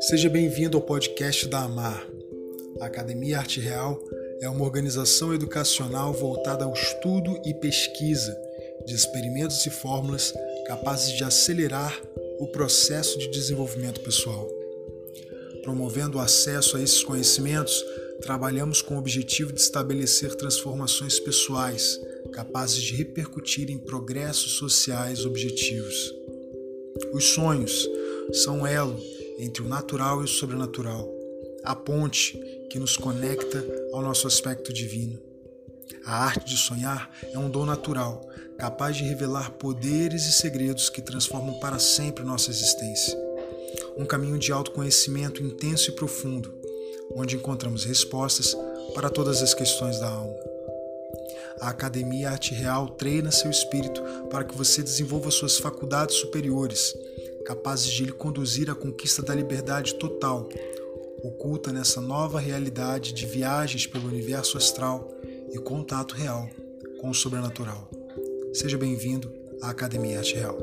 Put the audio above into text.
Seja bem-vindo ao podcast da AMAR. A Academia Arte Real é uma organização educacional voltada ao estudo e pesquisa de experimentos e fórmulas capazes de acelerar o processo de desenvolvimento pessoal. Promovendo o acesso a esses conhecimentos, trabalhamos com o objetivo de estabelecer transformações pessoais capazes de repercutir em progressos sociais objetivos. Os sonhos são um elo entre o natural e o sobrenatural, a ponte que nos conecta ao nosso aspecto divino. A arte de sonhar é um dom natural, capaz de revelar poderes e segredos que transformam para sempre nossa existência. Um caminho de autoconhecimento intenso e profundo, onde encontramos respostas para todas as questões da alma. A Academia Arte Real treina seu espírito para que você desenvolva suas faculdades superiores, capazes de lhe conduzir à conquista da liberdade total, oculta nessa nova realidade de viagens pelo universo astral e contato real com o sobrenatural. Seja bem-vindo à Academia Arte Real.